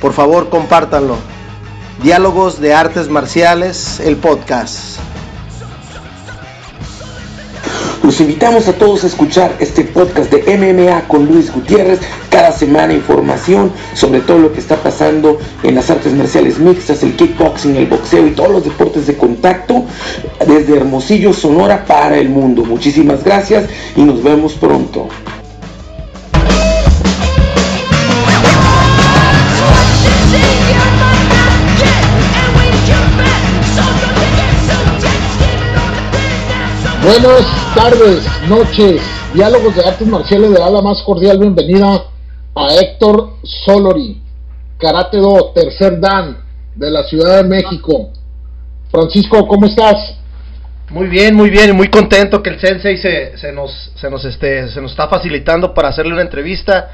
Por favor, compártanlo. Diálogos de Artes Marciales, el podcast. Los invitamos a todos a escuchar este podcast de MMA con Luis Gutiérrez. Cada semana información sobre todo lo que está pasando en las artes marciales mixtas, el kickboxing, el boxeo y todos los deportes de contacto desde Hermosillo, Sonora para el mundo. Muchísimas gracias y nos vemos pronto. Buenas tardes, noches, diálogos de artes marciales de la más cordial bienvenida a Héctor Solori, Karate Do, tercer Dan de la Ciudad de México. Francisco, ¿cómo estás? Muy bien, muy bien, muy contento que el Sensei se, se nos, se nos, este, se nos está facilitando para hacerle una entrevista.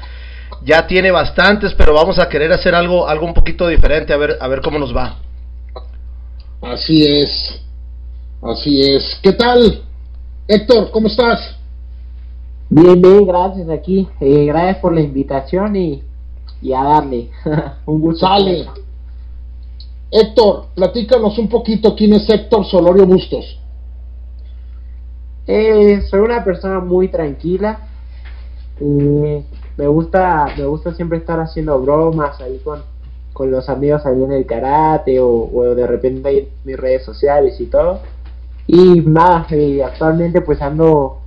Ya tiene bastantes, pero vamos a querer hacer algo, algo un poquito diferente, a ver, a ver cómo nos va. Así es, así es. ¿Qué tal? Héctor, ¿cómo estás? Bien, bien, gracias aquí. Eh, gracias por la invitación y, y a darle. un gusto. Sale. Héctor, platícanos un poquito quién es Héctor Solorio Bustos. Eh, soy una persona muy tranquila. Eh, me gusta, me gusta siempre estar haciendo bromas ahí con, con los amigos ahí en el karate o, o de repente ahí en mis redes sociales y todo. Y nada, eh, actualmente pues ando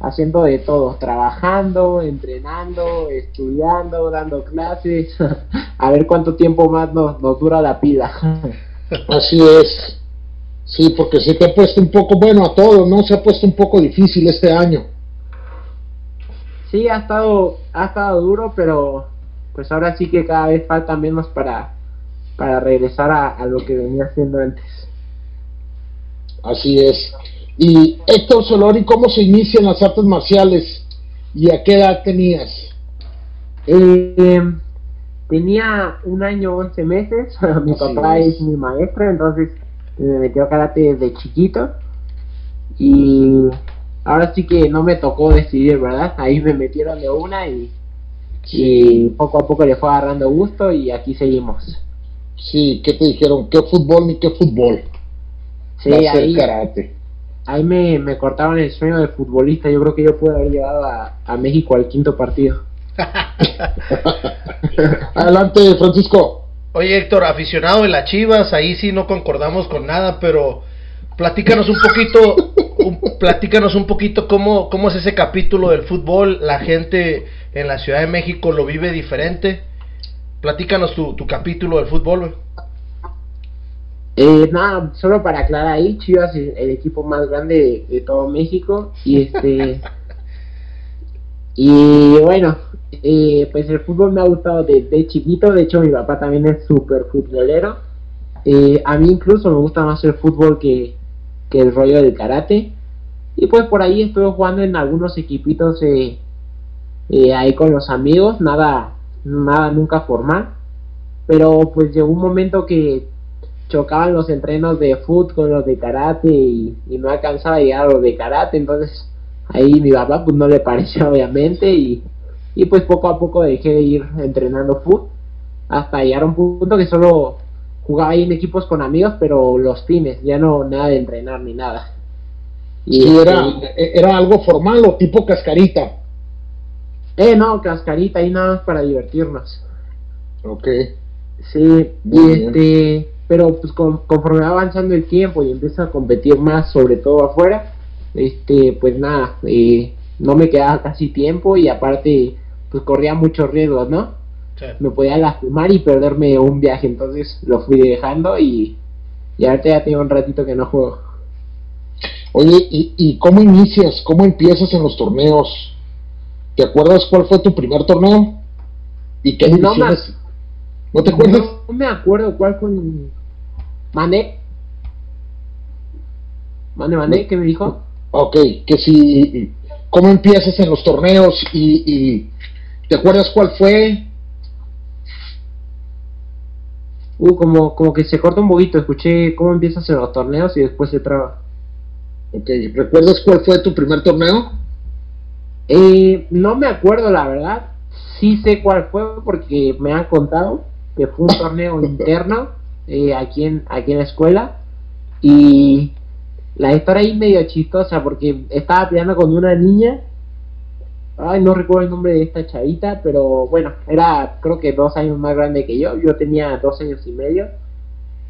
haciendo de todo, trabajando, entrenando, estudiando, dando clases, a ver cuánto tiempo más nos, nos dura la pila. Así es. Sí, porque se te ha puesto un poco, bueno, a todos, ¿no? Se ha puesto un poco difícil este año. Sí, ha estado, ha estado duro, pero pues ahora sí que cada vez falta menos para, para regresar a, a lo que venía haciendo antes. Así es. Y Héctor Solori, ¿cómo se inician las artes marciales y a qué edad tenías? Eh, tenía un año, 11 meses. mi Así papá es. es. mi maestro, entonces me metió a karate desde chiquito. Y ahora sí que no me tocó decidir, ¿verdad? Ahí me metieron de una y, y poco a poco le fue agarrando gusto y aquí seguimos. Sí, ¿qué te dijeron? ¿Qué fútbol ni qué fútbol? Sí, Va a ser ahí, karate. ahí me, me cortaron el sueño de futbolista. Yo creo que yo pude haber llevado a, a México al quinto partido. Adelante, Francisco. Oye Héctor, aficionado de las Chivas, ahí sí no concordamos con nada, pero platícanos un poquito, un- platícanos un poquito cómo, cómo es ese capítulo del fútbol, la gente en la Ciudad de México lo vive diferente. Platícanos tu, tu capítulo del fútbol. güey. Eh, nada, solo para aclarar ahí, Chivas es el equipo más grande de, todo México y este y bueno, eh, pues el fútbol me ha gustado desde chiquito, de hecho mi papá también es súper futbolero, Eh, a mí incluso me gusta más el fútbol que, que el rollo del karate y pues por ahí estuve jugando en algunos equipitos eh, eh, ahí con los amigos, nada, nada nunca formal, pero pues llegó un momento que chocaban los entrenos de foot con los de karate y, y no alcanzaba a llegar a los de karate, entonces ahí mi papá pues no le pareció obviamente y, y pues poco a poco dejé de ir entrenando foot hasta llegar a un punto que solo jugaba ahí en equipos con amigos pero los fines, ya no nada de entrenar ni nada. Y Sí, este, era, era algo formal o tipo cascarita. eh no, cascarita ahí nada más para divertirnos. Ok. Sí, Muy y bien. este, pero pues con- conforme va avanzando el tiempo y empieza a competir más, sobre todo afuera, este, pues nada, eh, no me quedaba casi tiempo y aparte, pues corría muchos riesgos, ¿no? Me podía lastimar y perderme un viaje, entonces lo fui dejando y, y ahorita ya tengo un ratito que no juego. Oye, ¿y, ¿y cómo inicias? ¿Cómo empiezas en los torneos? ¿Te acuerdas cuál fue tu primer torneo? ¿Y qué No? ¿No te acuerdas? No, me acuerdo cuál fue. Mané. Mané, Mané, ¿qué me dijo? Ok, que si... ¿Cómo empiezas en los torneos y, y ¿Te acuerdas cuál fue? Uh, como, como que se corta un poquito. Escuché cómo empiezas en los torneos y después se traba. Ok, ¿recuerdas cuál fue tu primer torneo? Eh, no me acuerdo la verdad. Sí sé cuál fue porque me han contado que fue un torneo interno eh, aquí, en, aquí en la escuela. Y la historia ahí medio chistosa porque estaba peleando con una niña. Ay, no recuerdo el nombre de esta chavita, pero bueno, era creo que dos años más grande que yo, yo tenía dos años y medio,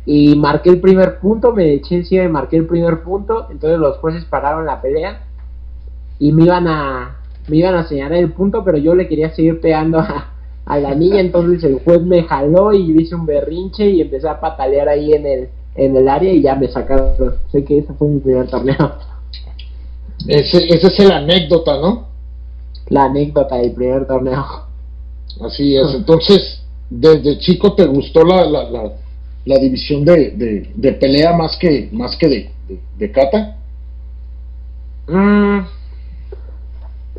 y marqué el primer punto, me eché encima y marqué el primer punto, entonces los jueces pararon la pelea y me iban a, me iban a señalar el punto, pero yo le quería seguir pegando a, a la niña, entonces el juez me jaló y hice un berrinche y empecé a patalear ahí en el, en el área y ya me sacaron, sé que ese fue mi primer torneo. Ese, esa es la anécdota, ¿no? la anécdota del primer torneo. Así es, entonces, desde chico te gustó la, la, la, división de, de, pelea más que, más que de, de, kata? Mm,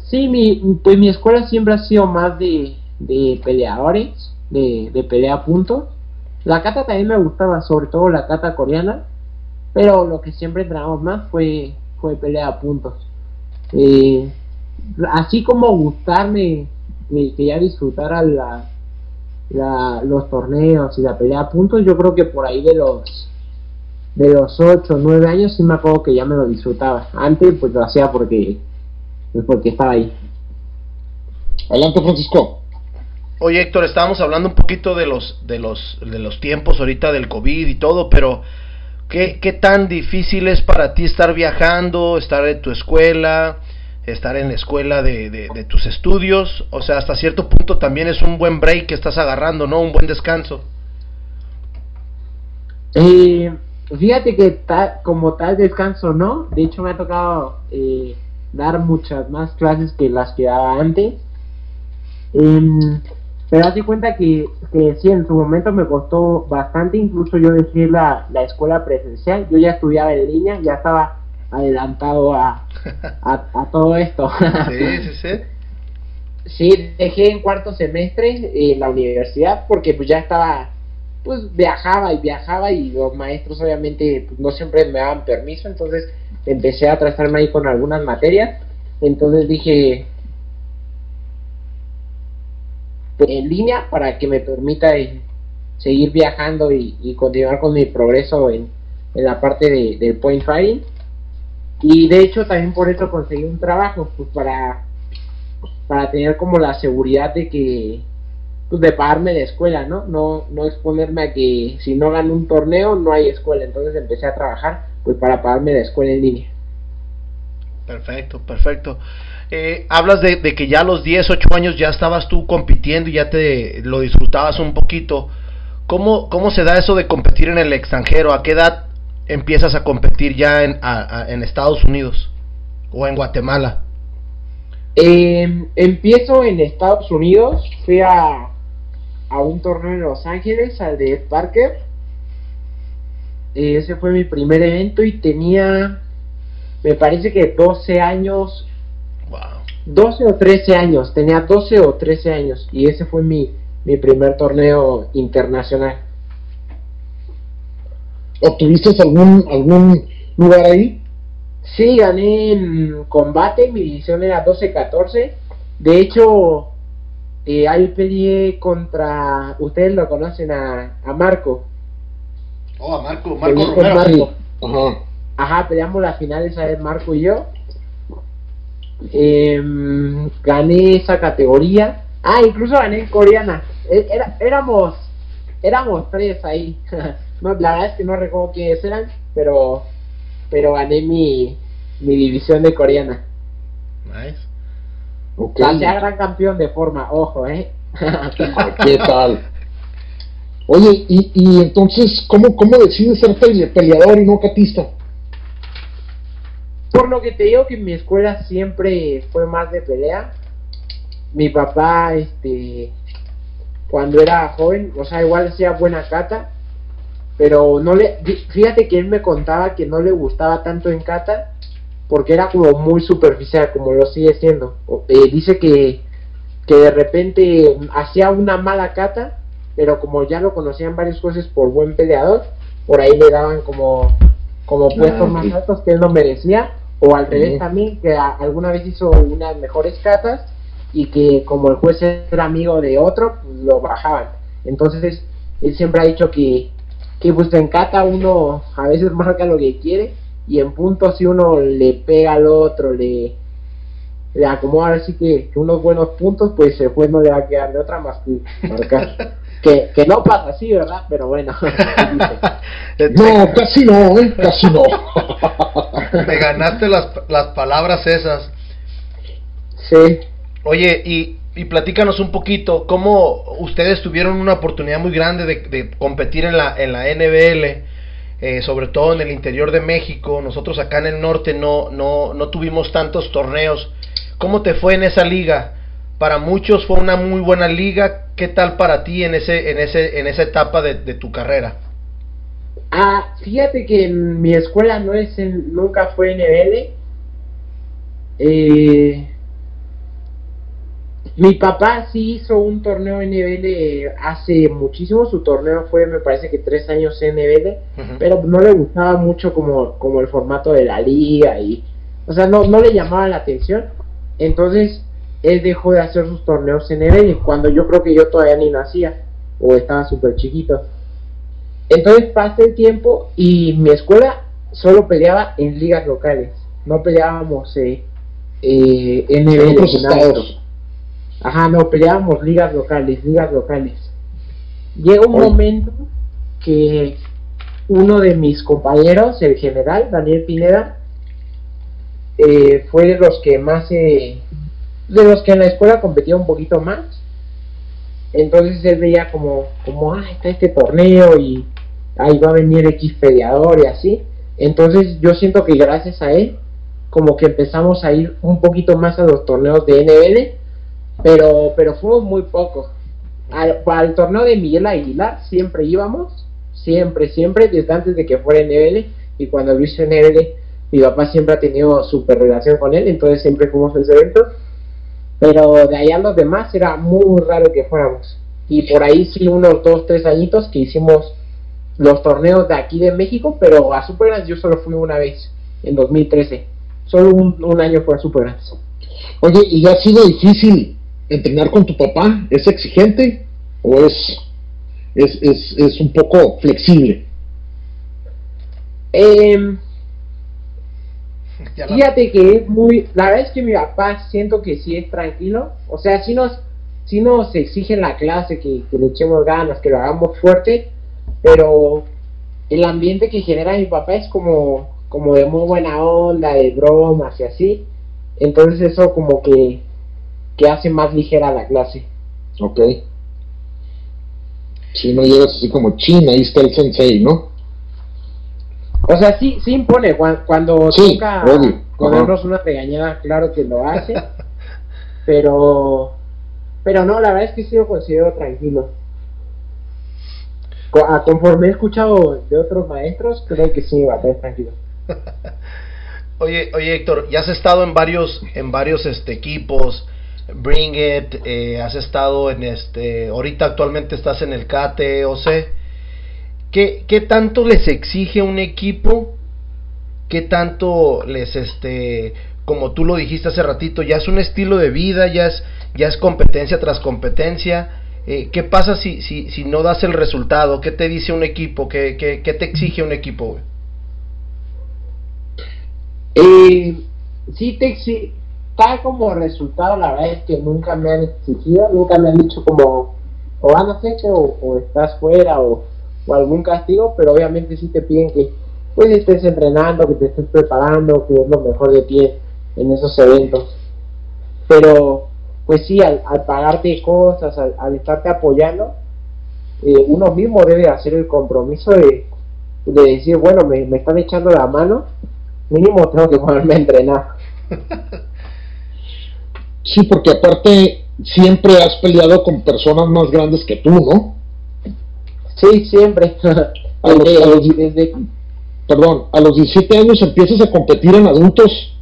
sí, mi, pues mi escuela siempre ha sido más de, de peleadores, de, de pelea a punto. La kata también me gustaba, sobre todo la kata coreana, pero lo que siempre entrenamos más fue, fue pelea puntos. Eh, así como gustarme que ya disfrutara la, los torneos y la pelea puntos, yo creo que por ahí de los de los 8 o 9 años sí me acuerdo que ya me lo disfrutaba. Antes pues lo hacía porque, porque estaba ahí. Adelante Francisco. Oye Héctor, estábamos hablando un poquito de los, de los, de los tiempos ahorita del COVID y todo, pero ¿qué, ¿qué tan difícil es para ti estar viajando, estar en tu escuela? estar en la escuela de, tus estudios, o sea, hasta cierto punto también es un buen break que estás agarrando, ¿no? Un buen descanso. Eh, fíjate que como tal descanso, ¿no? De hecho me ha tocado eh, dar muchas más clases que las que daba antes. Em, pero hazte cuenta que, que sí, en su momento me costó bastante, incluso yo dejé la, la escuela presencial, yo ya estudiaba en línea, ya estaba adelantado a, a, todo esto. sí, sí, sí. Sí, dejé en cuarto semestre eh, la universidad porque pues ya estaba, pues viajaba y viajaba y los maestros obviamente pues, no siempre me daban permiso, entonces empecé a trazarme ahí con algunas materias, entonces dije en línea para que me permita eh, seguir viajando y, continuar con mi progreso en, la parte de, point fighting y de hecho también por eso conseguí un trabajo, pues para, para tener como la seguridad de que, pues de pagarme la escuela, ¿no? ¿no? No exponerme a que si no gano un torneo no hay escuela. Entonces empecé a trabajar pues para pagarme la escuela en línea. Perfecto, perfecto. Eh, hablas de, que ya a los 10, 8 años ya estabas tú compitiendo y ya te lo disfrutabas un poquito. ¿Cómo, ¿Cómo se da eso de competir en el extranjero? ¿A qué edad empiezas a competir ya en, en Estados Unidos o en Guatemala? Em, empiezo en Estados Unidos, fui a, a un torneo en Los Ángeles, al de Ed Parker. ese fue mi primer evento y tenía, me parece que 12 años. Wow. 12 o 13 años, tenía 12 o 13 años y ese fue mi, mi primer torneo internacional. ¿Obtuviste algún, algún lugar ahí? Sí, gané en combate, mi división era 12-14. De hecho, eh, ahí peleé contra, ustedes lo conocen, a, a Marco. Oh, a Marco, Marco Romero. Ajá. Ajá, peleamos las finales a ver Marco y yo. Em, gané esa categoría. Ah, incluso gané en coreana. E, era, éramos, éramos tres ahí. No, la verdad es que no recuerdo quiénes eran, pero, pero gané mi, mi división de coreana. Nice. Okay. gran campeón de forma, ojo, ¿eh? ¿Qué tal? Oye, y, y entonces, ¿cómo, ¿cómo decides ser peleador y no catista? Por lo que te digo que mi escuela siempre fue más de pelea. Mi papá, este, cuando era joven, o sea, igual hacía buena cata, pero no le, fíjate que él me contaba que no le gustaba tanto en cata porque era como muy superficial, como lo sigue siendo. Eh, dice que, que de repente hacía una mala cata, pero como ya lo conocían varios jueces por buen peleador, por ahí le daban como, como ah, puestos más altos que él no merecía, o al revés también, que alguna vez hizo unas mejores catas y que como el juez era amigo de otro, pues lo bajaban. Entonces, él siempre ha dicho que, que pues en cata uno a veces marca lo que quiere y en punto si uno le pega al otro, le, le acomoda así que, unos buenos puntos, pues el juez no le va a quedar de otra más que marcar. que, que no pasa así, ¿verdad? Pero bueno. no, casi no, ¿eh? Casi no. Me ganaste las, las palabras esas. Sí. Oye, y, y platícanos un poquito, cómo ustedes tuvieron una oportunidad muy grande de, competir en la, en la NBL, eh, sobre todo en el interior de México. Nosotros acá en el norte no, no, no tuvimos tantos torneos. ¿Cómo te fue en esa liga? Para muchos fue una muy buena liga. ¿Qué tal para ti en, ese, en, ese, en esa etapa de, de tu carrera? Ah, fíjate que mi escuela no es nunca fue NBL. Eh, mi papá sí hizo un torneo NBL hace muchísimo, su torneo fue me parece que tres años NBL, pero no le gustaba mucho como, como el formato de la liga y, o sea, no, no le llamaba la atención, entonces él dejó de hacer sus torneos NBL cuando yo creo que yo todavía ni nacía o estaba súper chiquito. Entonces pasa el tiempo y mi escuela solo peleaba en ligas locales, no peleábamos eh, eh. En Ajá, no, peleábamos ligas locales, ligas locales. Llega un momento que uno de mis compañeros, el general Daniel Pineda, eh, fue de los que más, de los que en la escuela competía un poquito más. Entonces él veía como, como, ah, está este torneo y ahí va a venir X peleador y así. Entonces yo siento que gracias a él, como que empezamos a ir un poquito más a los torneos de NBL pero, pero fuimos muy pocos. Al, al torneo de Miguel Aguilar siempre íbamos, siempre, siempre, desde antes de que fuera NBL y cuando Luis NBL, mi papá siempre ha tenido super relación con él, entonces siempre fuimos a ese evento. Pero de allá los demás era muy raro que fuéramos. Y por ahí sí, unos dos, tres añitos que hicimos los torneos de aquí de México, pero a Super yo solo fui una vez, en 2013. Solo un, un año fue a Super Oye, ¿y ha sido difícil entrenar con tu papá? ¿Es exigente o es, es, es, es un poco flexible? Eh, fíjate que es muy, la verdad es que mi papá siento que sí es tranquilo, o sea, si nos, si nos exige en la clase que, que le echemos ganas, que lo hagamos fuerte, pero el ambiente que genera mi papá es como, como de muy buena onda, de bromas y así, entonces eso como que que hace más ligera la clase. Ok. Si no llegas así como China, ahí está el sensei, ¿no? O sea, sí, sí impone. Cuando, toca ponernos una regañada, claro que lo hace. pero, pero no, la verdad es que sí lo considero tranquilo. Conforme he escuchado de otros maestros, creo que sí va a estar tranquilo. Oye, oye Héctor, ya has estado en varios, en varios este, equipos, Bring It, eh, has estado en este, ahorita actualmente estás en el KTOC. ¿Qué, ¿Qué tanto les exige un equipo? ¿Qué tanto les, este, como tú lo dijiste hace ratito, ya es un estilo de vida, ya es, ya es competencia tras competencia? Eh, ¿Qué pasa si, si, si no das el resultado? ¿Qué te dice un equipo? ¿Qué, qué, qué te exige un equipo? Eh, sí te exige como resultado, la verdad es que nunca me han exigido, nunca me han dicho como o van a o, o estás fuera o, algún castigo, pero obviamente sí te piden que pues estés entrenando, que te estés preparando, que es lo mejor de ti en esos eventos. Pero pues sí, al, pagarte cosas, al, estarte apoyando, eh, uno mismo debe hacer el compromiso de, de decir, bueno, me, me están echando la mano, mínimo tengo que ponerme a entrenar. Sí, porque aparte siempre has peleado con personas más grandes que tú, ¿no? Sí, siempre. A los- a los- Desde- Perdón, a los 17 años empiezas a competir en adultos.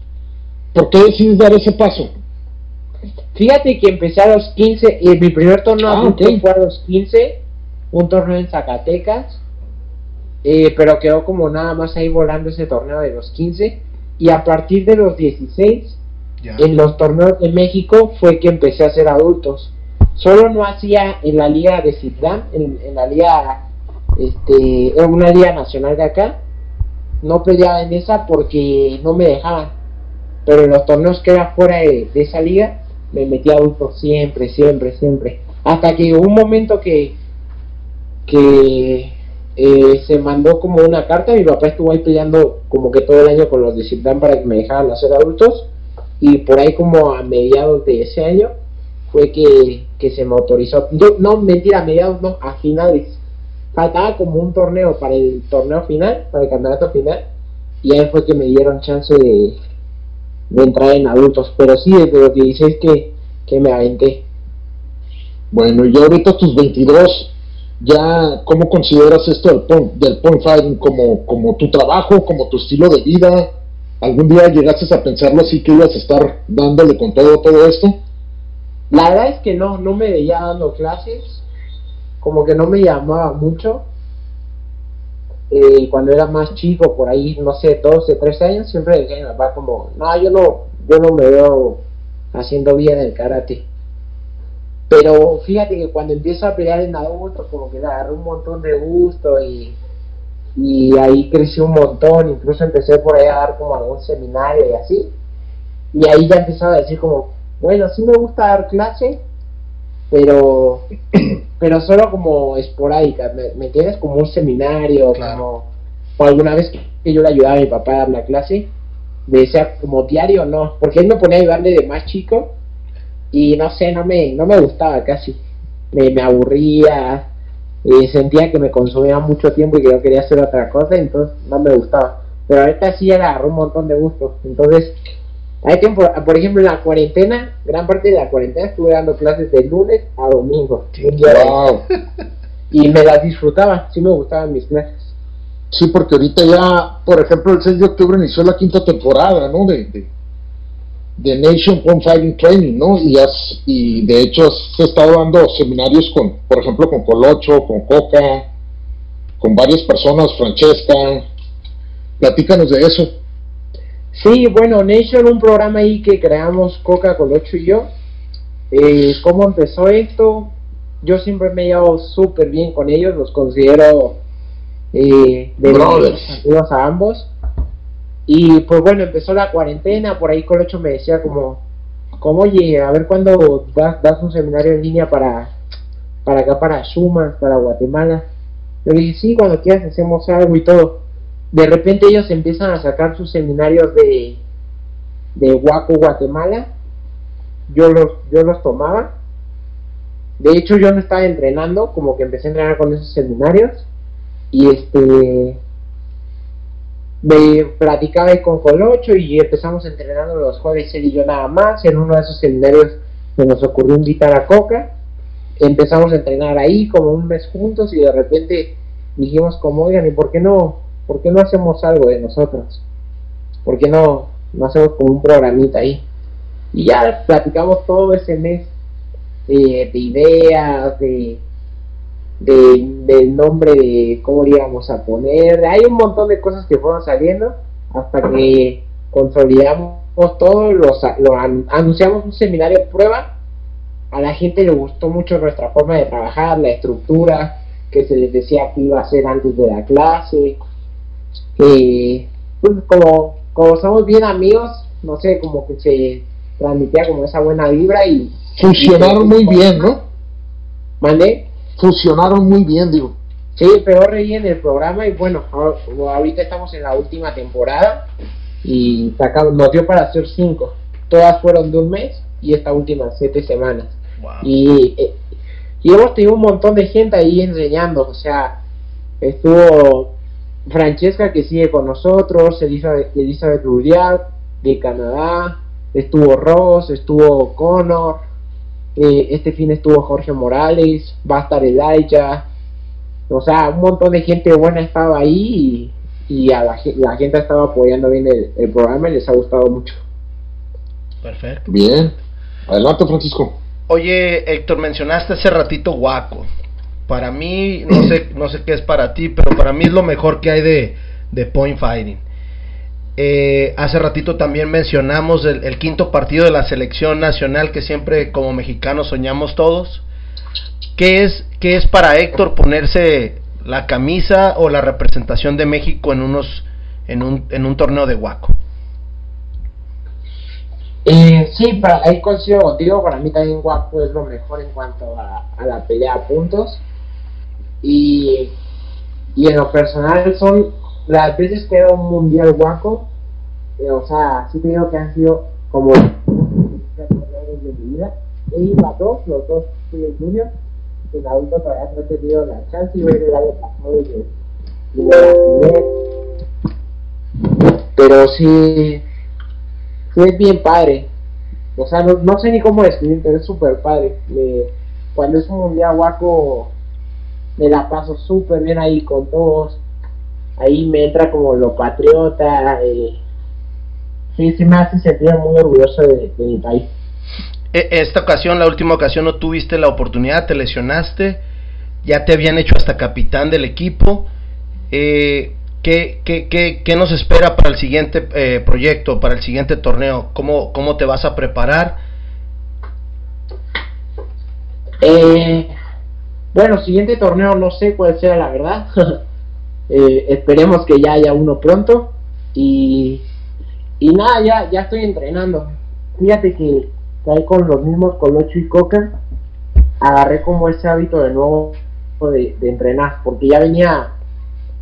¿Por qué decides dar ese paso? Fíjate que empecé a los 15 y mi primer torneo Ah, fue a los 15, un torneo en Zacatecas, eh, pero quedó como nada más ahí volando ese torneo de los 15 y a partir de los 16 Ya. en los torneos de México fue que empecé a hacer adultos. Solo no hacía en la liga de Citlán, en, la liga, este, en una liga nacional de acá, no peleaba en esa porque no me dejaban. Pero en los torneos que era fuera de, esa liga, me metía adultos siempre, siempre, siempre. Hasta que un momento que, que eh, se mandó como una carta, mi papá estuvo ahí peleando como que todo el año con los de Citlán para que me dejaran hacer adultos y por ahí como a mediados de ese año fue que, que se me autorizó. Yo, no, mentira, a mediados no, a finales. Faltaba como un torneo para el torneo final, para el campeonato final, y ahí fue que me dieron chance de, de entrar en adultos. Pero sí, desde los 16 que, que me aventé. Bueno, y ahorita tus 22, ya, ¿cómo consideras esto del point, del point fighting? ¿Como, ¿Como tu trabajo, como tu estilo de vida? ¿Algún día llegaste a pensarlo así que ibas a estar dándole con todo, todo esto? La verdad es que no, no me veía dando clases, como que no me llamaba mucho. Eh, cuando era más chico, por ahí, no sé, 12, 13 años, siempre decía a mi papá como, no, yo no, yo no me veo haciendo bien el karate. Pero fíjate que cuando empiezo a pelear en adultos, como que le agarré un montón de gusto y, y ahí crecí un montón, incluso empecé por ahí a dar como algún seminario y así. Y ahí ya empezaba a decir como, bueno, sí me gusta dar clase, pero pero solo como esporádica, ¿me, me entiendes? Como un seminario, Claro. como o alguna vez que- que yo le ayudaba a mi papá a dar la clase, me decía como diario no, porque él me ponía a ayudarle de más chico y no sé, no me, no me gustaba casi, me, me aburría, eh, sentía que me consumía mucho tiempo y que yo quería hacer otra cosa, entonces no me gustaba. Pero ahorita sí le agarró un montón de gusto. Entonces, hay tiempo, por ejemplo, en la cuarentena, gran parte de la cuarentena estuve dando clases de lunes a domingo. un día de- Wow. Y me las disfrutaba, sí me gustaban mis clases. Sí, porque ahorita ya, por ejemplo, el 6 de octubre inició la quinta temporada, ¿no? De, de, de Nation Point Fighting Training, ¿no? Y, has, y de hecho has estado dando seminarios con, por ejemplo, con Colocho, con Coca, con varias personas, Francesca. Platícanos de eso. Sí, bueno, Nation, un programa ahí que creamos Coca Colocho y yo. Eh, ¿Cómo empezó esto? Yo siempre me he llevado súper bien con ellos, los considero eh, de amigos a ambos. Y pues bueno, empezó la cuarentena, por ahí Colocho me decía como, como oye, a ver cuándo das, das un seminario en línea para, para acá, para Schumann, para Guatemala. Yo le dije, sí, cuando quieras hacemos algo y todo de repente ellos empiezan a sacar sus seminarios de de Huaco, Guatemala. Yo los yo los tomaba. De hecho, yo no estaba entrenando, como que empecé a entrenar con esos seminarios y este me platicaba ahí con Colocho y empezamos entrenando los jueves él y yo nada más. En uno de esos seminarios se nos ocurrió invitar a Coca. Empezamos a entrenar ahí como un mes juntos y de repente dijimos como oigan, ¿y por qué no ¿por qué no hacemos algo de nosotros? ¿Por qué no, no hacemos como un programita ahí? Y ya platicamos todo ese mes de ideas, de, de, del nombre de cómo íbamos a poner. Hay un montón de cosas que fueron saliendo hasta que consolidamos todo, los, lo an- anunciamos un seminario de prueba. A la gente le gustó mucho nuestra forma de trabajar, la estructura que se les decía que iba a hacer antes de la clase eh, pues como, como somos bien amigos, no sé, como que se transmitía como esa buena vibra y Funcionaron muy bien, ¿no? mandé, Funcionaron muy bien, digo. sí, peor reí en el programa y bueno, ahor- ahorita estamos en la última temporada y sacamos, nos dio para hacer cinco, todas fueron de un mes y esta última siete semanas Wow. y, eh, y hemos tenido un montón de gente ahí enseñando, o sea, estuvo Francesca que sigue con nosotros, Elizabeth, Elizabeth Rudial de Canadá, estuvo Ross, estuvo Connor, Eh, este fin estuvo Jorge Morales, va a estar Elijah, o sea, un montón de gente buena estaba ahí y, a la, gente estaba apoyando bien el, programa y les ha gustado mucho. Perfecto. Bien. Adelante, Francisco. Oye, Héctor, mencionaste hace ratito Waco. Para mí, no sé, no sé qué es para ti, pero para mí es lo mejor que hay de, de Point Fighting. Eh, hace ratito también mencionamos el, quinto partido de la selección nacional que siempre como mexicanos soñamos todos. ¿Qué es, qué es para Héctor ponerse la camisa o la representación de México en unos en un, en un torneo de Waco? Eh, sí, para, ahí coincido contigo, para mí también Waco es lo mejor en cuanto a, la pelea a puntos. Y, y en lo personal son las veces que era un mundial Waco eh, o sea, sí creo que han sido como de mi vida. He ido a dos, los dos fui el junior, en adulto todavía no he tenido la chance y voy a ir y me Pero sí, sí es bien padre. O sea, no, no sé ni cómo describir, pero es súper padre. Cuando es un mundial guaco, me la paso súper bien ahí con todos. Ahí me entra como lo patriota. Eh, sí, sí me hace sentir muy orgulloso de, mi país. E, esta ocasión, la última ocasión, no tuviste la oportunidad, te lesionaste, ya te habían hecho hasta capitán del equipo. Eh, ¿qué, qué, qué, qué, nos espera para el siguiente eh, proyecto, para el siguiente torneo? ¿Cómo, ¿Cómo te vas a preparar? Eh, bueno, siguiente torneo no sé cuál sea la verdad. eh, esperemos que ya haya uno pronto. Y y nada, ya, ya estoy entrenando. Fíjate que, ahí con los mismos Colocho y Coca, agarré como ese hábito de nuevo de, entrenar, porque ya venía,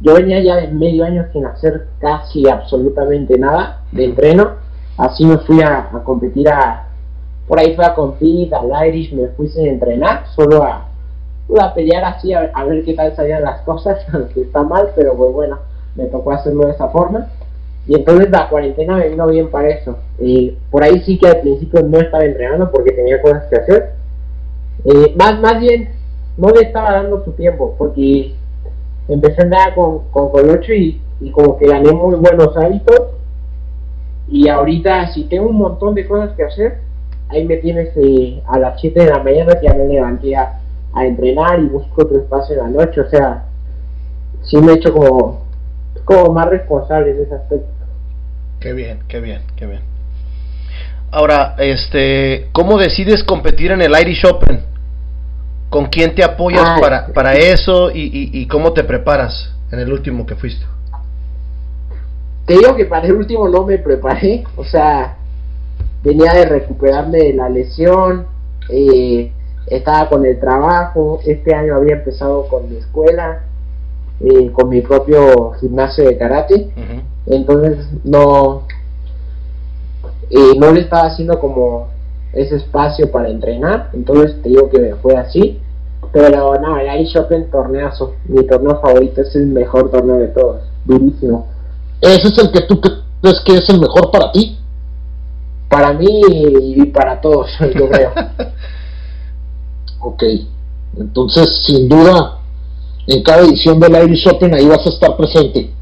yo venía ya de medio año sin hacer casi absolutamente nada de entreno, así me fui a, competir a, por ahí fui a competir al Irish, me fui sin entrenar, solo a, a pelear así, a, ver qué tal salían las cosas, que está mal, pero pues bueno, me tocó hacerlo de esa forma. Y entonces la cuarentena me vino bien para eso. Eh, por ahí sí que al principio no estaba entrenando porque tenía cosas que hacer. Eh, más, más bien, no le estaba dando su tiempo porque empecé a andar con, con Colocho y, y como que gané muy buenos hábitos. Y ahorita, si tengo un montón de cosas que hacer, ahí me tienes eh, a las 7 de la mañana que ya me levanté a, a entrenar y busco otro espacio en la noche. O sea, sí me he hecho como, como más responsable en ese aspecto. Qué bien, qué bien, qué bien. Ahora, este, ¿cómo decides competir en el Irish Open? ¿Con quién te apoyas ah, para, para eso y, y, cómo te preparas en el último que fuiste? Te digo que para el último no me preparé, o sea, venía de recuperarme de la lesión, eh, estaba con el trabajo, este año había empezado con mi escuela, eh, con mi propio gimnasio de karate. Entonces no no le estaba haciendo como ese espacio para entrenar. Entonces te digo que me fue así. Pero no el Ice Open torneazo. Mi torneo favorito es el mejor torneo de todos. Durísimo. Ese es el que tú crees que es el mejor para ti para mí y para todos yo creo ok entonces sin duda en cada edición del Irish Open ahí vas a estar presente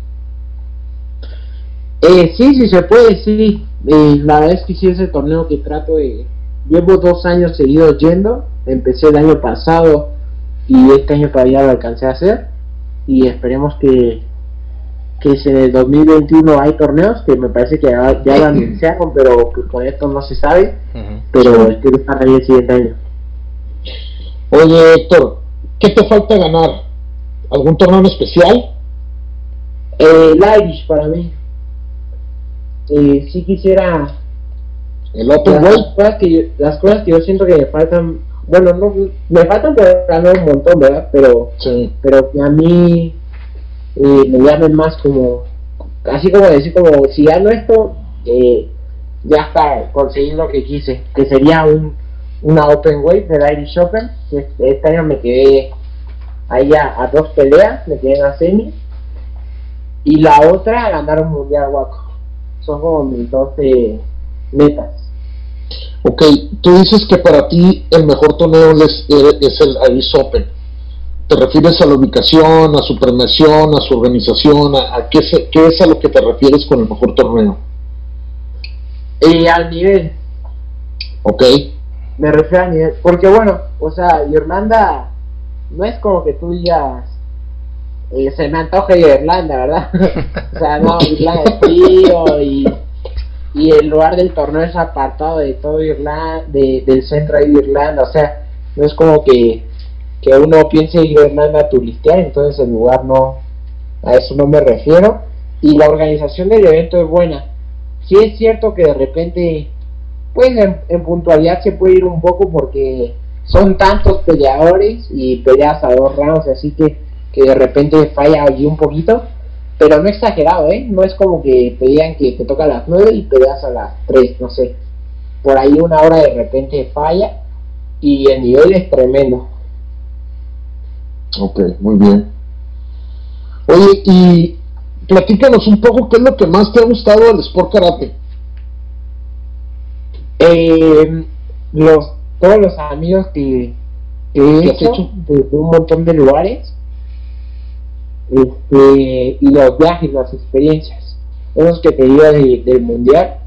eh, sí, sí se puede, sí. Eh, la verdad es que sí es el torneo que trato de... Llevo dos años seguidos yendo. Empecé el año pasado y este año todavía lo alcancé a hacer. Y esperemos que, que si en el 2021 hay torneos, que me parece que ya, ya lo anunciaron, pero pues con esto no se sabe. Pero espero estar ahí el siguiente año. Oye Héctor, ¿qué te falta ganar? ¿Algún torneo especial? Eh, el Irish para mí eh, sí quisiera el otro las, cosas que yo, las cosas que yo siento que me faltan bueno no me faltan por ganar un montón verdad pero pero que a mí eh, me llamen más como así como decir como si gano esto eh, ya está conseguí lo que quise que sería un una open weight del Irish Open que este año me quedé ahí a, dos peleas me quedé en la semi y la otra ganar un mundial guaco son como mis 12 metas. Ok, tú dices que para ti el mejor torneo es, es el Iris Open. ¿Te refieres a la ubicación, a su premiación, a su organización? ¿A, qué, qué, es a lo que te refieres con el mejor torneo? Eh, al nivel. Ok. Me refiero al nivel. Porque bueno, o sea, Irlanda no es como que tú digas, eh, se me antoja Irlanda, ¿verdad? o sea, no, Irlanda es frío y, y el lugar del torneo es apartado de todo Irlanda, de, del centro de Irlanda, o sea, no es como que que uno piense ir a turistear, entonces el lugar no, a eso no me refiero. Y la organización del evento es buena. Sí es cierto que de repente, pues en, puntualidad se puede ir un poco porque son tantos peleadores y peleas a dos rounds, así que, que de repente falla allí un poquito. Pero no exagerado, ¿eh? No es como que pedían que te toca a las 9 y peleas a las 3, no sé. Por ahí una hora de repente falla y el nivel es tremendo. Ok, muy bien. Oye, y platícanos un poco qué es lo que más te ha gustado del Sport Karate. Eh, los, todos los amigos que, he hecho, de, un montón de lugares este, y los viajes, las experiencias, esos que te digo del mundial,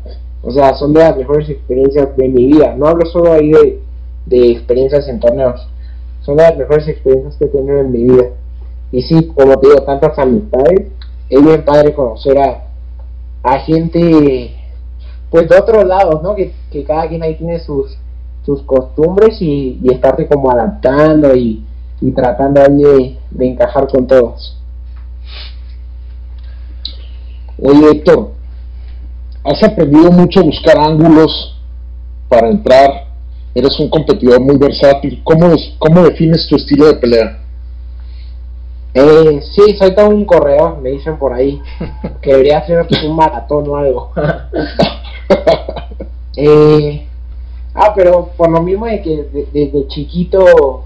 o sea, son de las mejores experiencias de mi vida. No hablo solo ahí de, de experiencias en torneos, son las mejores experiencias que he tenido en mi vida. Y sí, como te digo, tantas amistades, es bien padre conocer a, a gente, pues de otros lados, ¿no? Que, cada quien ahí tiene sus, sus costumbres y, y estarte como adaptando y, y tratando ahí de, encajar con todos. Oye Héctor, has aprendido mucho a buscar ángulos para entrar eres un competidor muy versátil. ¿Cómo, cómo defines tu estilo de pelea? Eh, sí, soy todo un corredor, me dicen por ahí. Que debería ser un maratón o algo. eh, ah, pero por lo mismo de que desde chiquito,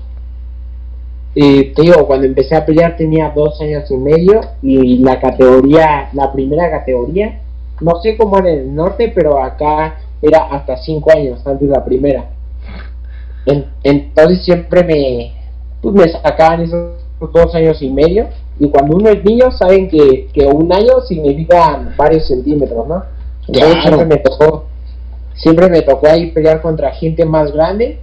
eh, te digo, cuando empecé a pelear tenía dos años y medio y la categoría, la primera categoría, no sé cómo en el norte, pero acá era hasta cinco años antes de la primera entonces siempre me, pues me sacaban esos dos años y medio. Y cuando uno es niño, saben que, que un año significa varios centímetros, ¿no? Entonces siempre me tocó, siempre me tocó ahí pelear contra gente más grande.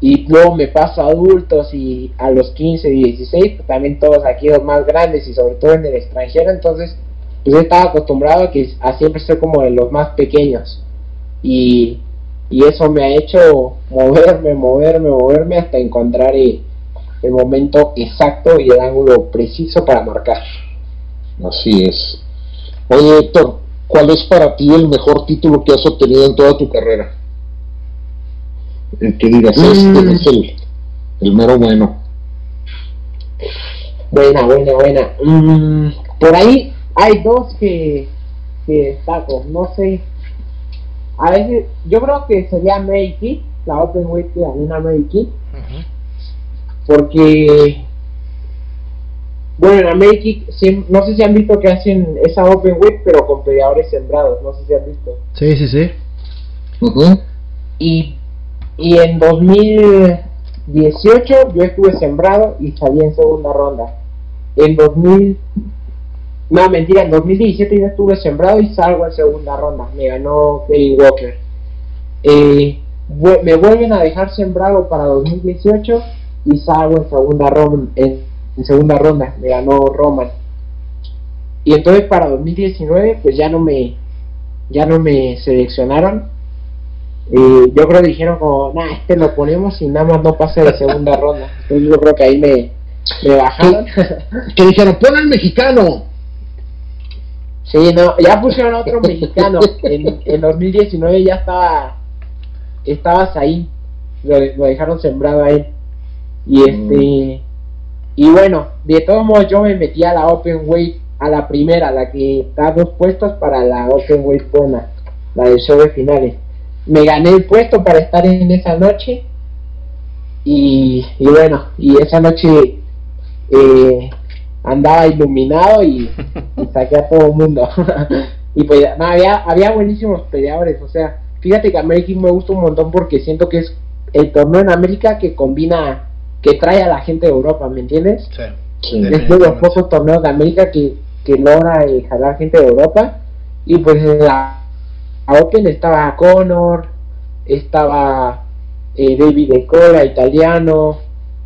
Y luego me paso a adultos y a los 15, 16, pues también todos aquí los más grandes y sobre todo en el extranjero. Entonces, pues estaba acostumbrado a, que, a siempre ser como de los más pequeños. Y y eso me ha hecho moverme, moverme, moverme hasta encontrar el, momento exacto y el ángulo preciso para marcar. Así es. Oye Héctor, ¿cuál es para ti el mejor título que has obtenido en toda tu carrera? El que digas, este mm. es el, el mero bueno. Buena, buena, buena. Mm, por ahí hay dos que, que destaco. No sé a veces, yo creo que sería Mary la Open que una Mary Porque, bueno, en Mary no sé si han visto que hacen esa Open Weight, pero con peleadores sembrados, no sé si han visto. Sí, sí, sí. Y, y en 2018 yo estuve sembrado y salí en segunda ronda. En 2000 no, mentira, en 2017 yo estuve sembrado y salgo en segunda ronda. Me ganó Kelly Walker. Eh, me vuelven a dejar sembrado para 2018 y salgo en segunda ronda. En, segunda ronda me ganó Roman. Y entonces para 2019 pues ya no me ya no me seleccionaron. Eh, yo creo que dijeron como, nah, este lo ponemos y nada más no pase de segunda ronda. Entonces yo creo que ahí me, me bajaron. que dijeron, pon al mexicano. Sí, no, ya pusieron otro mexicano. En, en 2019 ya estaba, estabas ahí, lo, dejaron sembrado ahí. Y este, y bueno, de todos modos yo me metí a la Open Weight, a la primera, la que da dos puestos para la Open Weight buena, la del show de finales. Me gané el puesto para estar en esa noche. Y, y bueno, y esa noche eh, andaba iluminado y, saqué a todo el mundo. y pues había, había buenísimos peleadores, o sea, fíjate que American me gusta un montón porque siento que es el torneo en América que combina, que trae a la gente de Europa, ¿me entiendes? Sí. es de los pocos torneos de América que, que logra eh, jalar gente de Europa. Y pues en la Open estaba Connor, estaba eh, David De Cora, italiano.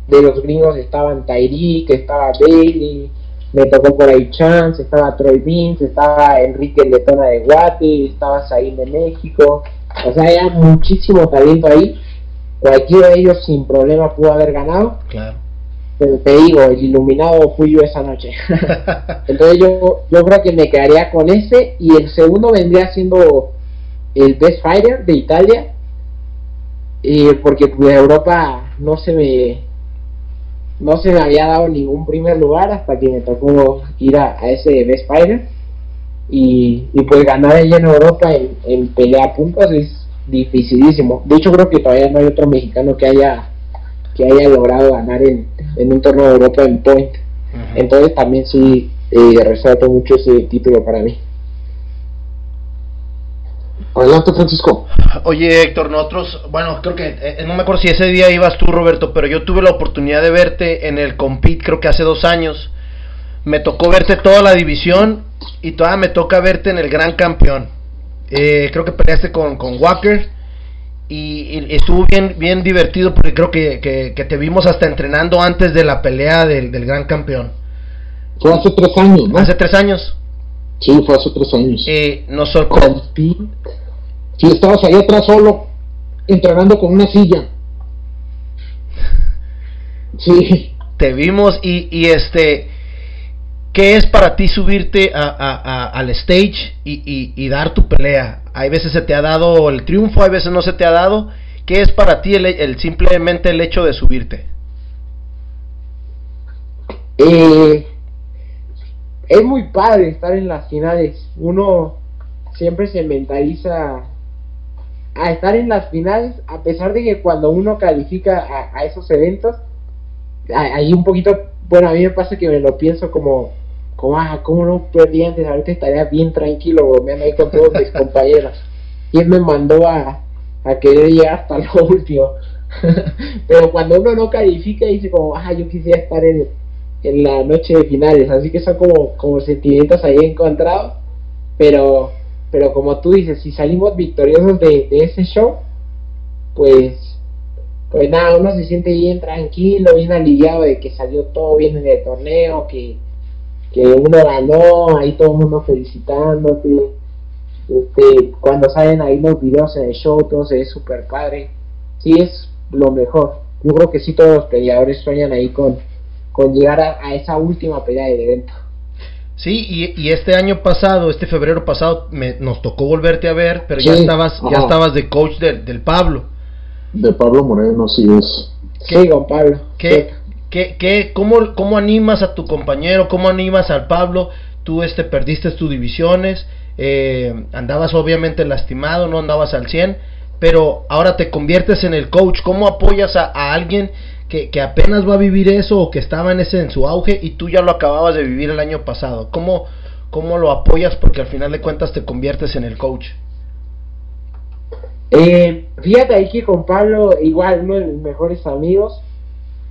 De los gringos estaban Tyreek, estaba Bailey, me tocó por ahí Chance, estaba Troy Vince, estaba Enrique Letona de Guate, estaba Saín de México. O sea, había muchísimo talento ahí. Cualquiera de ellos sin problema pudo haber ganado. Claro. Pero te digo, el iluminado fui yo esa noche. Entonces yo, yo creo que me quedaría con ese y el segundo vendría siendo el Best Fighter de Italia. Eh, porque de Europa no se me no se me había dado ningún primer lugar hasta que me tocó ir a, ese Best Fighter y, y, pues ganar allá en Europa en, en pelea a puntos es dificilísimo. De hecho creo que todavía no hay otro mexicano que haya que haya logrado ganar en, en un torneo de Europa en point. Entonces también sí eh, resalto mucho ese título para mí. Adelante, Francisco. Oye, Héctor, nosotros, bueno, creo que, eh, no me acuerdo si ese día ibas tú, Roberto, pero yo tuve la oportunidad de verte en el Compete, creo que hace dos años. Me tocó verte toda la división y todavía me toca verte en el Gran Campeón. Eh, creo que peleaste con, con Walker y, estuvo bien, bien divertido porque creo que, que, te vimos hasta entrenando antes de la pelea del, del Gran Campeón. Fue hace tres años, ¿no? Hace tres años. Sí, fue hace tres años. Eh, nos sorprendió. Si estabas ahí atrás solo, entrenando con una silla. Sí. Te vimos y, y este, ¿qué es para ti subirte a, a, al stage y, dar tu pelea? Hay veces se te ha dado el triunfo, hay veces no se te ha dado. ¿Qué es para ti el, el simplemente el hecho de subirte? Eh, es muy padre estar en las finales. Uno siempre se mentaliza a estar en las finales, a pesar de que cuando uno califica a, esos eventos, hay un poquito, bueno, a mí me pasa que me lo pienso como, como, ah, ¿cómo no perdí antes? Ahorita estaría bien tranquilo bromeando ahí con todos mis compañeros. Y él me mandó a, a querer llegar hasta lo último. Pero cuando uno no califica, dice como, ah, yo quisiera estar en, en la noche de finales. Así que son como, como sentimientos ahí encontrados. Pero pero como tú dices, si salimos victoriosos de, ese show, pues, pues nada, uno se siente bien tranquilo, bien aliviado de que salió todo bien en el torneo, que, que uno ganó, ahí todo el mundo felicitándote. Este, cuando salen ahí los videos en el show, todo se ve súper padre. Sí, es lo mejor. Yo creo que sí todos los peleadores sueñan ahí con, con llegar a, a esa última pelea del evento. Sí, y, este año pasado, este febrero pasado, me, nos tocó volverte a ver, pero ya estabas ya estabas de coach del Pablo. De Pablo Moreno, sí es. Sí, con Pablo. ¿Qué, qué, qué, cómo, ¿Cómo animas a tu compañero? ¿Cómo animas al Pablo? Tú este, perdiste tus divisiones, eh, andabas obviamente lastimado, no andabas al 100, pero ahora te conviertes en el coach. ¿Cómo apoyas a, a alguien que, apenas va a vivir eso o que estaba en ese en su auge y tú ya lo acababas de vivir el año pasado? ¿Cómo, cómo lo apoyas? Porque al final de cuentas te conviertes en el coach. Eh, fíjate ahí que con Pablo, igual uno de mis mejores amigos,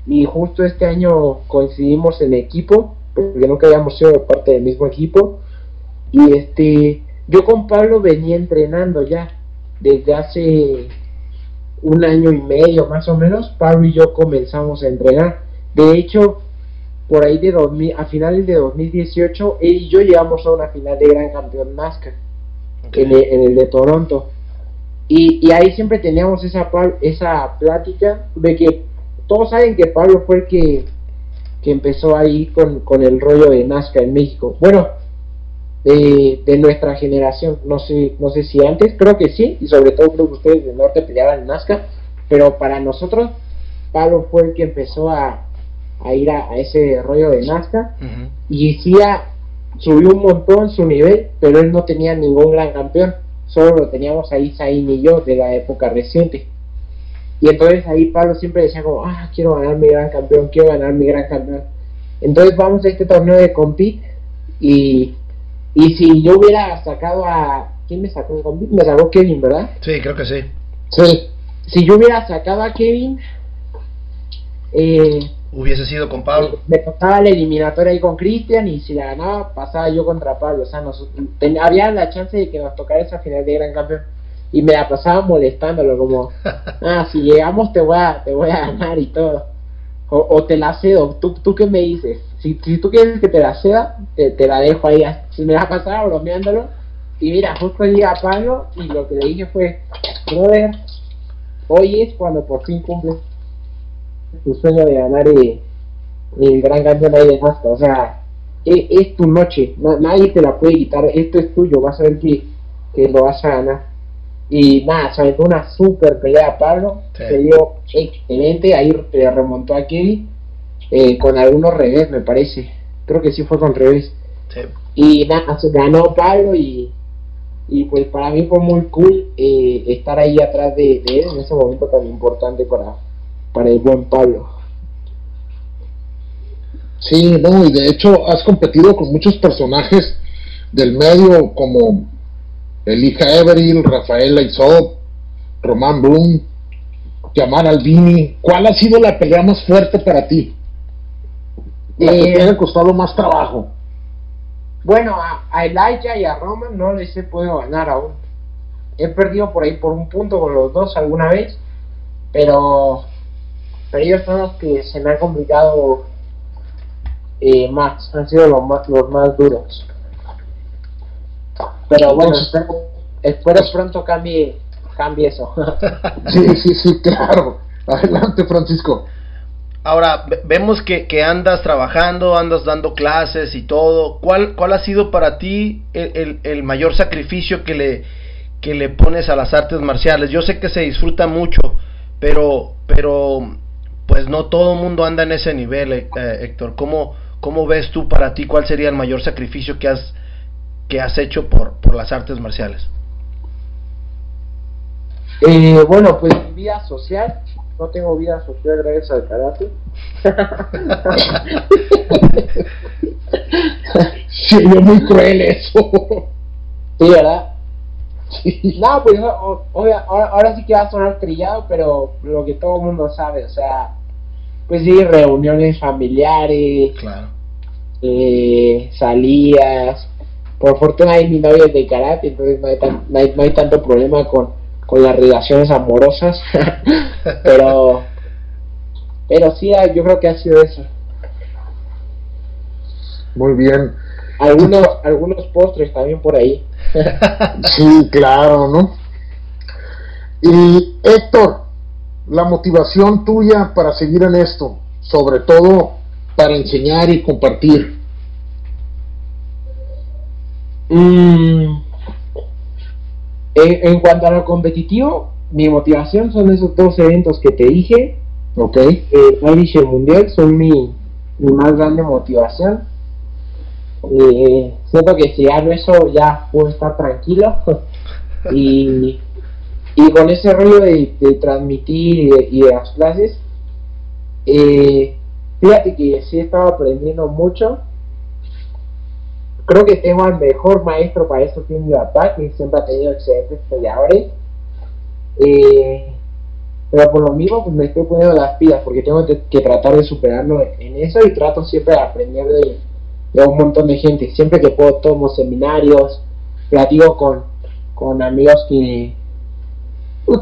y justo este año coincidimos en equipo, porque nunca habíamos sido parte del mismo equipo, y este, yo con Pablo venía entrenando ya desde hace un año y medio más o menos, Pablo y yo comenzamos a entrenar. De hecho, por ahí de 2000, a finales de 2018, él y yo llegamos a una final de Gran Campeón NASCAR en, el, de Toronto. Y, ahí siempre teníamos esa, esa plática de que todos saben que Pablo fue el que, que empezó ahí con, con el rollo de NASCAR en México. Bueno, de, nuestra generación. No sé, no sé si antes, creo que sí, y sobre todo creo que ustedes del norte peleaban en Nazca, pero para nosotros, Pablo fue el que empezó a, a ir a, ese rollo de Nazca y sí subió un montón su nivel, pero él no tenía ningún gran campeón, solo lo teníamos ahí Zayn y yo de la época reciente. Y entonces ahí Pablo siempre decía como, ah, quiero ganar mi gran campeón, quiero ganar mi gran campeón. Entonces vamos a este torneo de compete y y si yo hubiera sacado a, ¿quién me sacó? Me sacó Kevin, ¿verdad? Sí, creo que sí. Sí. Si yo hubiera sacado a Kevin, eh, Hubiese sido con Pablo. me tocaba la eliminatoria ahí con Cristian y si la ganaba, pasaba yo contra Pablo. O sea, nos, ten- había la chance de que nos tocara esa final de Gran Campeón. Y me la pasaba molestándolo, como, ah, si llegamos te voy a, te voy a ganar y todo. O, o te la cedo, ¿Tú, ¿tú qué me dices? Si, si tú quieres que te la ceda, te, te la dejo ahí. Si me la pasaba bromeándolo. Y mira, justo llega Pablo y lo que le dije fue, brother, hoy es cuando por fin cumples tu sueño de ganar eh, el gran campeón ahí de Fasta. O sea, es, es tu noche, na- nadie te la puede quitar, esto es tuyo, vas a ver que, que lo vas a ganar. Y nada, se aventó una super pelea a Pablo, Sí. se dio excelente, ahí eh, remontó a Kevin eh, con algunos revés, me parece. Creo que sí fue con revés. Sí. Y nada, se ganó Pablo y, y pues para mí fue muy cool eh, estar ahí atrás de, de él en ese momento tan importante para, para el buen Pablo. Sí, no, y de hecho has competido con muchos personajes del medio como Elija Everil, Rafael Aizop, Román Blum, Yamar Albini. ¿Cuál ha sido la pelea más fuerte para ti? La que Eh, te haya costado más trabajo. Bueno, a, a Elijah y a Roman no les he podido ganar aún. He perdido por ahí por un punto con los dos alguna vez, pero, pero ellos son los que se me han complicado eh, más, han sido los más, los más duros. Pero bueno, espero, espero pronto cambie, cambie eso. Sí, sí, sí, claro. Adelante, Francisco. Ahora, ve- vemos que, que andas trabajando, andas dando clases y todo. ¿Cuál, cuál ha sido para ti el, el- el mayor sacrificio que le, que le pones a las artes marciales? Yo sé que se disfruta mucho, pero, pero pues no todo el mundo anda en ese nivel, eh, eh, Héctor. ¿Cómo, ¿Cómo ves tú para ti cuál sería el mayor sacrificio que has, que has hecho por, por las artes marciales? Eh, bueno, pues mi vida social, no tengo vida social gracias al karate. Sería muy cruel eso. Sí, ¿verdad? Sí. No, pues o- obvia- ahora, ahora sí que va a sonar trillado, pero lo que todo el mundo sabe, o sea, pues sí, reuniones familiares, Claro. eh, salidas. Por fortuna hay mi novia es de karate, entonces no hay, tan- no hay, no hay tanto problema con, con las relaciones amorosas. pero, pero sí, ah, yo creo que ha sido eso. Muy bien. Algunos, algunos postres también por ahí. Sí, claro, ¿no? Y Héctor, la motivación tuya para seguir en esto, sobre todo para enseñar y compartir. Mm, en, en cuanto a lo competitivo, mi motivación son esos dos eventos que te dije. ¿Ok? Eh, Irish y el Mundial son mi, mi más grande motivación. Eh, siento que si hago eso ya puedo estar tranquilo. y, y con ese rollo de, de transmitir y de, y de las clases, eh, fíjate que sí he estado aprendiendo mucho. Creo que tengo al mejor maestro para eso que es mi papá, que siempre ha tenido excelentes peleadores. Eh, pero por lo mismo pues me estoy poniendo las pilas porque tengo que, tratar de superarlo en, eso y trato siempre de aprender de, de un montón de gente. Siempre que puedo tomo seminarios, platico con, con amigos que,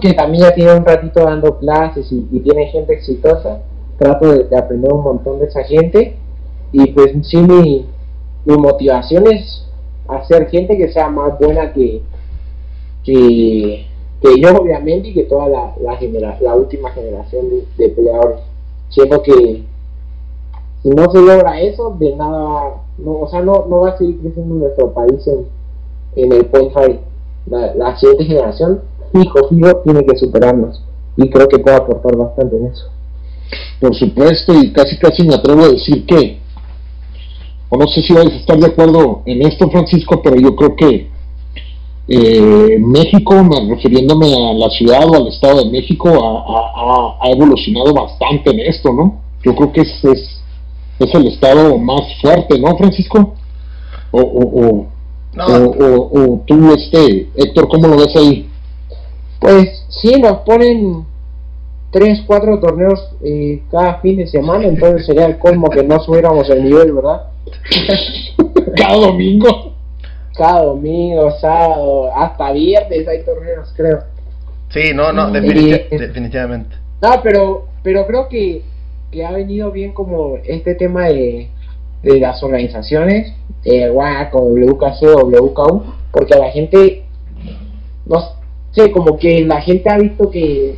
que también ya tienen un ratito dando clases y, tienen gente exitosa. Trato de, de aprender un montón de esa gente y pues sí mi, mi motivación es hacer gente que sea más buena que, que, que yo obviamente y que toda la, la, última generación de, peleadores. Siento que si no se logra eso, de nada, no, o sea, no, no va a seguir creciendo nuestro país en, en el point fight. La siguiente generación, fijo, fijo, tiene que superarnos. Y creo que puedo aportar bastante en eso. Por supuesto, y casi casi me atrevo a decir que, o no sé si vais a estar de acuerdo en esto, Francisco, pero yo creo que eh, México, me- refiriéndome a la ciudad o al Estado de México, ha, ha- ha- ha evolucionado bastante en esto, ¿no? Yo creo que es, es, es el Estado más fuerte, ¿no, Francisco? O, o, o, O, tú, este, Héctor, ¿cómo lo ves ahí? Pues sí, nos ponen tres, cuatro torneos eh, cada fin de semana, entonces sería el colmo que no subiéramos el nivel, ¿verdad? cada domingo. Cada domingo, sábado, hasta viernes hay torneos, creo. Sí, no, no, definitivamente. No, pero, pero creo que, que ha venido bien como este tema de, de las organizaciones, eh, WAC WKC o WKU, porque la gente, no sé, como que la gente ha visto que,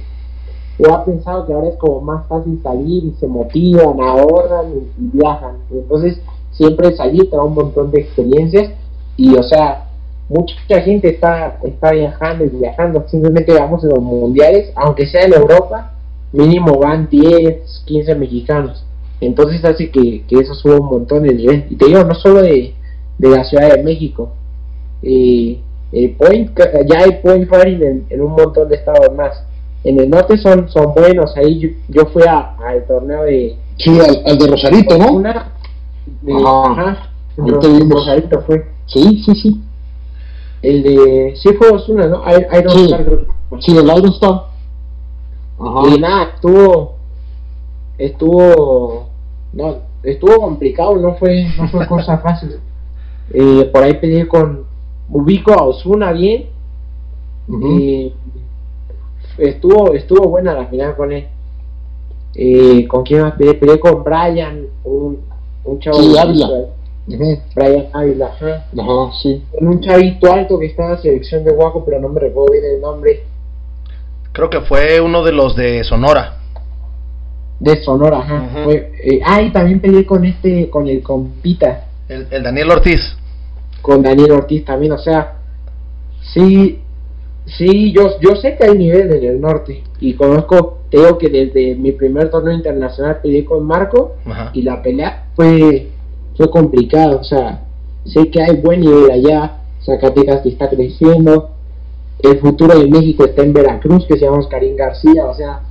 o ha pensado que ahora es como más fácil salir y se motivan, ahorran y, viajan. Entonces, siempre salir trae un montón de experiencias y, o sea, mucha gente está, está viajando y viajando. Simplemente vamos en los mundiales, aunque sea en Europa, mínimo van 10, 15 mexicanos. Entonces hace que, eso suba un montón de nivel. Y te digo, no solo de, la Ciudad de México. Eh, point, ya hay point fighting en, un montón de estados más. En el norte son, son buenos. Ahí yo, fui al torneo de. Sí, al, de Rosarito, ¿no? Una, de, ajá. Rosarito fue. Sí, sí, sí. El de. Sí, fue Osuna, ¿no? Iron sí, Star, Sí, el Iron Star. Ajá. Y nada, estuvo. Estuvo. No, estuvo complicado, no fue, no fue cosa fácil. Eh, por ahí pedí con. Ubico a Osuna bien. y estuvo, estuvo buena la final con él. Eh, ¿Con quién más pedí? Pedí con Brian, un, un chavo. Sí, Ávila. Brian Ávila, ajá. sí. Un chavito alto que está en la selección de Guaco, pero no me recuerdo bien el nombre. Creo que fue uno de los de Sonora. De Sonora, ajá. Eh, ah, y también peleé con este, con el compita. El, el Daniel Ortiz. Con Daniel Ortiz también, o sea, sí, sí, yo, yo sé que hay nivel en el norte. Y conozco, te digo que desde mi primer torneo internacional peleé con Marco y la pelea fue, fue complicada, o sea, sé que hay buen nivel allá. Zacatecas está creciendo, el futuro de México está en Veracruz, que se llama Oscarín García, o sea,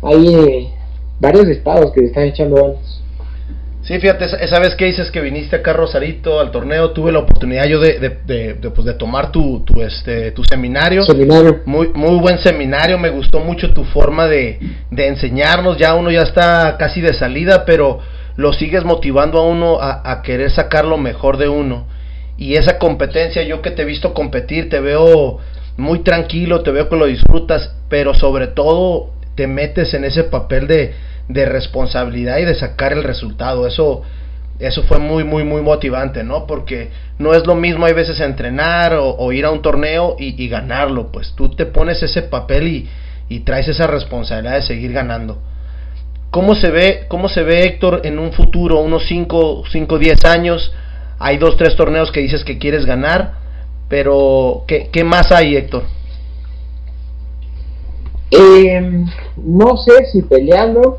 hay eh, varios estados que le están echando ganas. Sí, fíjate, esa vez que dices que viniste acá Rosarito al torneo, tuve la oportunidad yo de, de, de, pues de tomar tu, tu, este, tu seminario. Seminario. Muy, muy buen seminario, me gustó mucho tu forma de, de enseñarnos, ya uno ya está casi de salida, pero lo sigues motivando a uno a, a querer sacar lo mejor de uno. Y esa competencia, yo que te he visto competir, te veo muy tranquilo, te veo que lo disfrutas, pero sobre todo te metes en ese papel de, de responsabilidad y de sacar el resultado. Eso, eso fue muy, muy, muy motivante, ¿no? Porque no es lo mismo hay veces entrenar o, ir a un torneo y, ganarlo, pues tú te pones ese papel y, traes esa responsabilidad de seguir ganando. ¿Cómo se ve, cómo se ve Héctor en un futuro, unos 5, 5, 10 años? Hay dos, tres torneos que dices que quieres ganar pero, ¿qué, qué más hay, Héctor? Eh, no sé si peleando.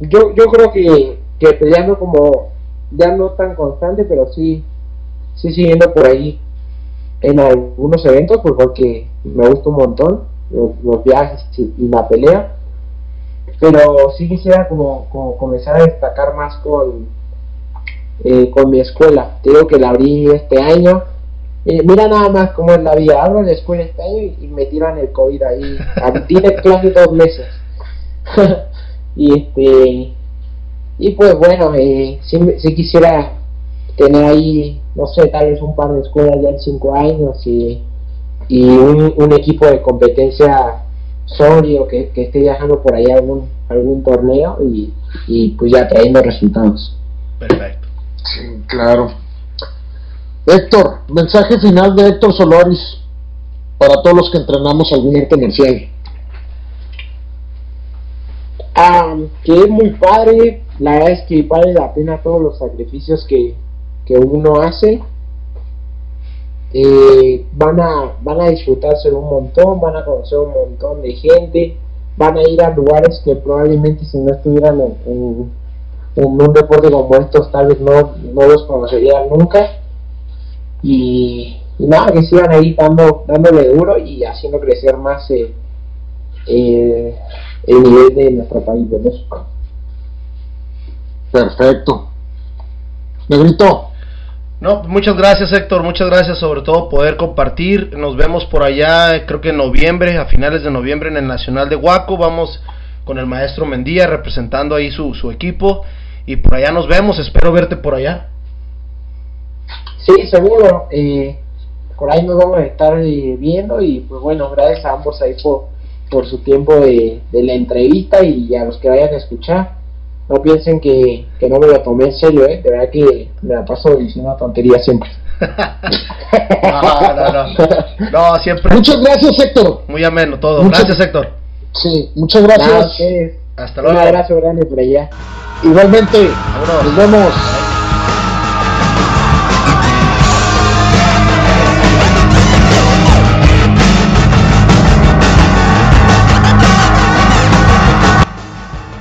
Yo, yo creo que, que peleando como ya no tan constante, pero sí, sí siguiendo por ahí en algunos eventos, pues porque me gusta un montón los, viajes y, la pelea. Pero sí quisiera como, como comenzar a destacar más con, eh, con mi escuela. Te digo que la abrí este año. Eh, mira nada más cómo es la vida. Abro la escuela este año y, me tiran el COVID ahí. Tiene clase dos meses. y este y pues bueno, eh, si, quisiera tener ahí, no sé, tal vez un par de escuelas ya en cinco años y, y un, equipo de competencia sólido que, que esté viajando por ahí algún, algún torneo y, y pues ya trayendo resultados. Perfecto. Sí, claro. Héctor, mensaje final de Héctor Soloris para todos los que entrenamos algún arte marcial. Que es muy padre, la verdad es que vale la pena todos los sacrificios que, que uno hace. Eh, van a van a disfrutarse un montón, van a conocer un montón de gente, van a ir a lugares que probablemente si no estuvieran en en un deporte como estos tal vez no, no los conocerían nunca y, nada, que sigan ahí dando, dándole duro y haciendo crecer más eh, eh, el nivel de nuestro país de México. Perfecto. Negrito. No, muchas gracias Héctor, muchas gracias sobre todo poder compartir. Nos vemos por allá, creo que en noviembre, a finales de noviembre en el Nacional de Huaco. Vamos con el maestro Mendía representando ahí su, su equipo. Y por allá nos vemos, espero verte por allá. Sí, seguro. Eh, por ahí nos vamos a estar eh, viendo y pues bueno, gracias a ambos ahí por, por su tiempo de, de la entrevista y a los que vayan a escuchar no piensen que, que, no me lo tomé en serio, ¿eh? De verdad que me la paso diciendo tontería siempre. no, no, no. No, siempre. Muchas gracias, Héctor. Muy ameno todo. Muchas, gracias, Héctor. Sí, muchas gracias. Hasta luego. Un abrazo grande por allá. Igualmente. Vámonos. Nos vemos.